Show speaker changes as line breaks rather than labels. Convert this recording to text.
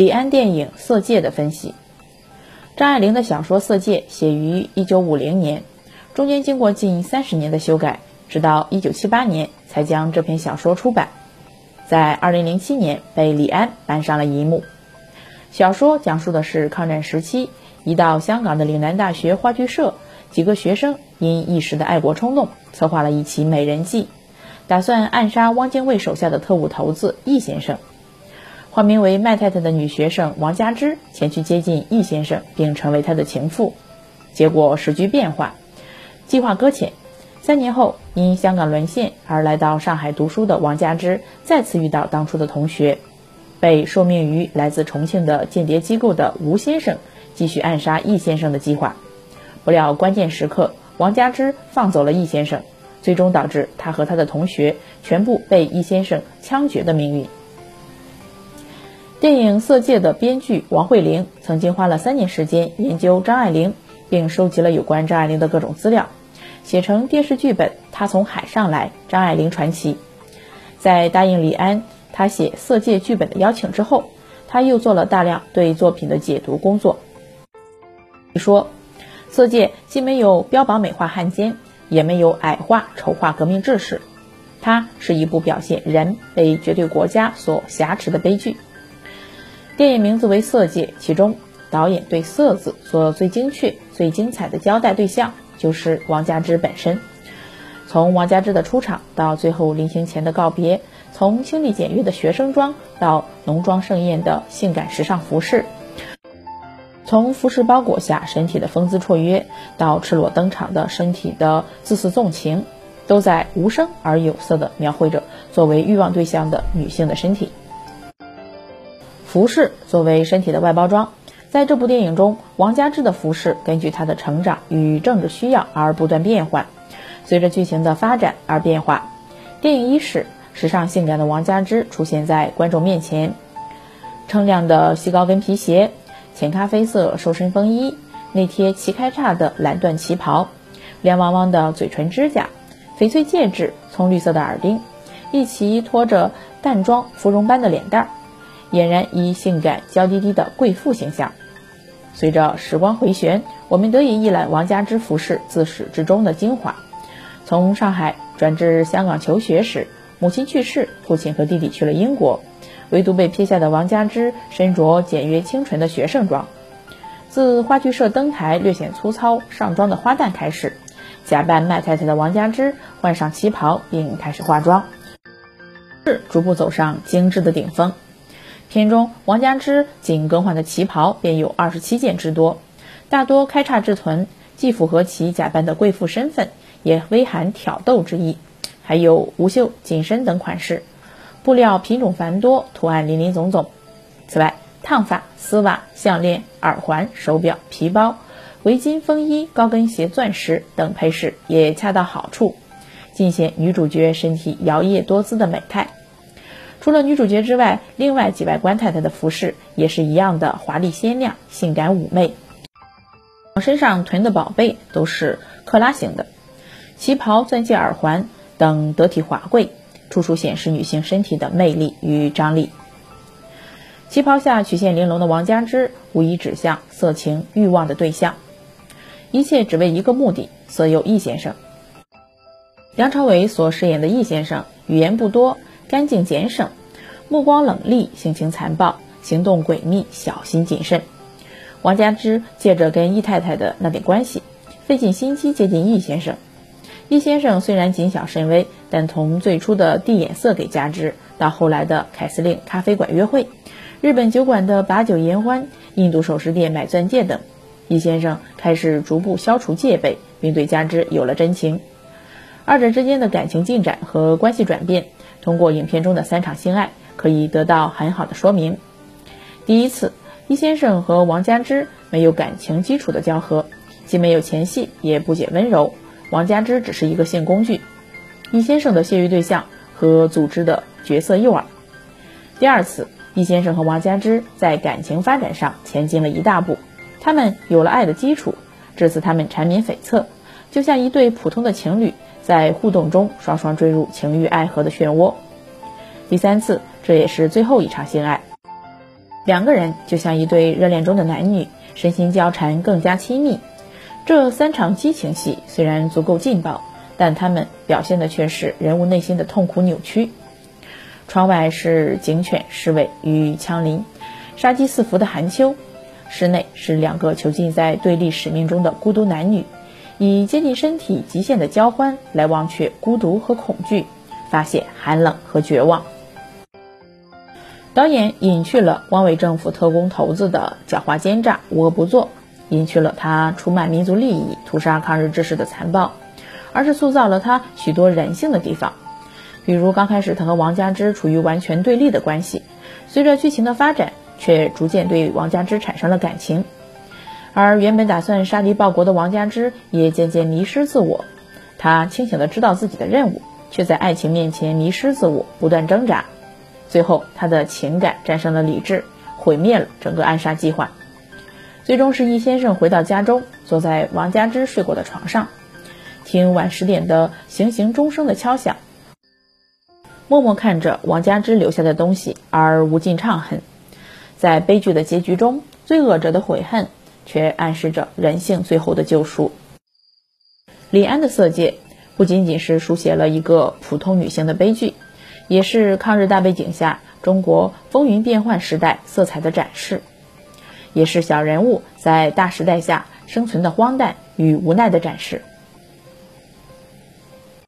李安电影《色戒》的分析。张爱玲的小说《色戒》写于1950年，中间经过近三十年的修改，直到1978年才将这篇小说出版，在2007年被李安搬上了银幕。小说讲述的是抗战时期，一到香港的岭南大学话剧社，几个学生因一时的爱国冲动，策划了一起美人计，打算暗杀汪精卫手下的特务头子易先生。化名为麦太太的女学生王佳芝前去接近易先生，并成为他的情妇。结果时局变化，计划搁浅。三年后，因香港沦陷而来到上海读书的王佳芝，再次遇到当初的同学。被受命于来自重庆的间谍机构的吴先生继续暗杀易先生的计划，不料关键时刻王佳芝放走了易先生，最终导致他和他的同学全部被易先生枪决的命运。电影《色戒》的编剧王慧玲曾经花了三年时间研究张爱玲，并收集了有关张爱玲的各种资料，写成电视剧本《她从海上来：张爱玲传奇》。在答应李安。他写《色戒》剧本的邀请之后，他又做了大量对作品的解读工作。你说，《色戒》既没有标榜美化汉奸，也没有矮化丑化革命志士，它是一部表现人被绝对国家所挟持的悲剧。电影名字为《色戒》，其中导演对“色”字做最精确、最精彩的交代，对象就是王佳芝本身。从王佳芝的出场到最后临行前的告别。从清丽简约的学生装到浓妆盛宴的性感时尚服饰，从服饰包裹下身体的风姿绰约到赤裸登场的身体的自私纵情，都在无声而有色地描绘着作为欲望对象的女性的身体。服饰作为身体的外包装，在这部电影中，王佳芝的服饰根据她的成长与政治需要而不断变换，随着剧情的发展而变化。电影伊始。时尚性感的王佳芝出现在观众面前，锃亮的细高跟皮鞋，浅咖啡色瘦身风衣，内贴齐开叉的蓝缎旗袍，亮汪汪的嘴唇指甲，翡翠戒指，葱绿色的耳钉，一齐拖着淡妆芙蓉般的脸蛋儿，俨然一性感娇滴滴的贵妇形象。随着时光回旋，我们得以一览王佳芝服饰自始至终的精华，从上海转至香港求学时。母亲去世，父亲和弟弟去了英国，唯独被撇下的王佳芝身着简约清纯的学生装。自话剧社登台略显粗糙上妆的花旦开始，假扮麦太太的王佳芝换上旗袍并开始化妆，是逐步走上精致的顶峰。片中王佳芝仅更换的旗袍便有二十七件之多，大多开叉至臀，既符合其假扮的贵妇身份，也微含挑逗之意。还有无袖、紧身等款式，布料品种繁多，图案林林总总。此外，烫发、丝袜、项链、耳环、手表、皮包、围巾、风衣、高跟鞋、钻石等配饰也恰到好处，尽显女主角身体摇曳多姿的美态。除了女主角之外，另外几位官太太的服饰也是一样的华丽鲜亮、性感妩媚。身上囤的宝贝都是克拉型的，旗袍、钻戒、耳环。等得体华贵，处处显示女性身体的魅力与张力。旗袍下曲线玲珑的王佳芝，无疑指向色情欲望的对象。一切只为一个目的：色诱易先生。梁朝伟所饰演的易先生，语言不多，干净俭省，目光冷厉，性情残暴，行动诡秘，小心谨慎。王佳芝借着跟易太太的那点关系，费尽心机接近易先生。易先生虽然谨小慎微，但从最初的递眼色给佳芝，到后来的凯司令咖啡馆约会、日本酒馆的把酒言欢、印度首饰店买钻戒等，易先生开始逐步消除戒备，并对佳芝有了真情。二者之间的感情进展和关系转变，通过影片中的三场性爱可以得到很好的说明。第一次，易先生和王佳芝没有感情基础的交合，既没有前戏，也不解温柔。王佳芝只是一个性工具，易先生的泄欲对象和组织的角色诱饵。第二次，易先生和王佳芝在感情发展上前进了一大步，他们有了爱的基础，这次他们缠绵悱恻，就像一对普通的情侣在互动中双双坠入情欲爱河的漩涡。第三次，这也是最后一场性爱，两个人就像一对热恋中的男女，身心交缠，更加亲密。这三场激情戏虽然足够劲爆，但他们表现的却是人物内心的痛苦扭曲。窗外是警犬侍卫与枪林，杀机四伏的寒秋；室内是两个囚禁在对立使命中的孤独男女，以接近身体极限的交欢来忘却孤独和恐惧，发泄寒冷和绝望。导演隐去了汪伪政府特工头子的狡猾奸诈、无恶不作，隐去了他出卖民族利益、屠杀抗日志士的残暴，而是塑造了他许多人性的地方。比如刚开始他和王佳芝处于完全对立的关系，随着剧情的发展，却逐渐对王佳芝产生了感情。而原本打算杀敌报国的王佳芝，也渐渐迷失自我。他清醒的知道自己的任务，却在爱情面前迷失自我，不断挣扎。最后，他的情感战胜了理智，毁灭了整个暗杀计划。最终是易先生回到家中，坐在王佳芝睡过的床上，听晚十点的行刑钟声的敲响，默默看着王佳芝留下的东西而无尽怅恨。在悲剧的结局中，罪恶者的悔恨却暗示着人性最后的救赎。李安的《色戒》不仅仅是书写了一个普通女性的悲剧。也是抗日大背景下中国风云变幻时代色彩的展示，也是小人物在大时代下生存的荒诞与无奈的展示。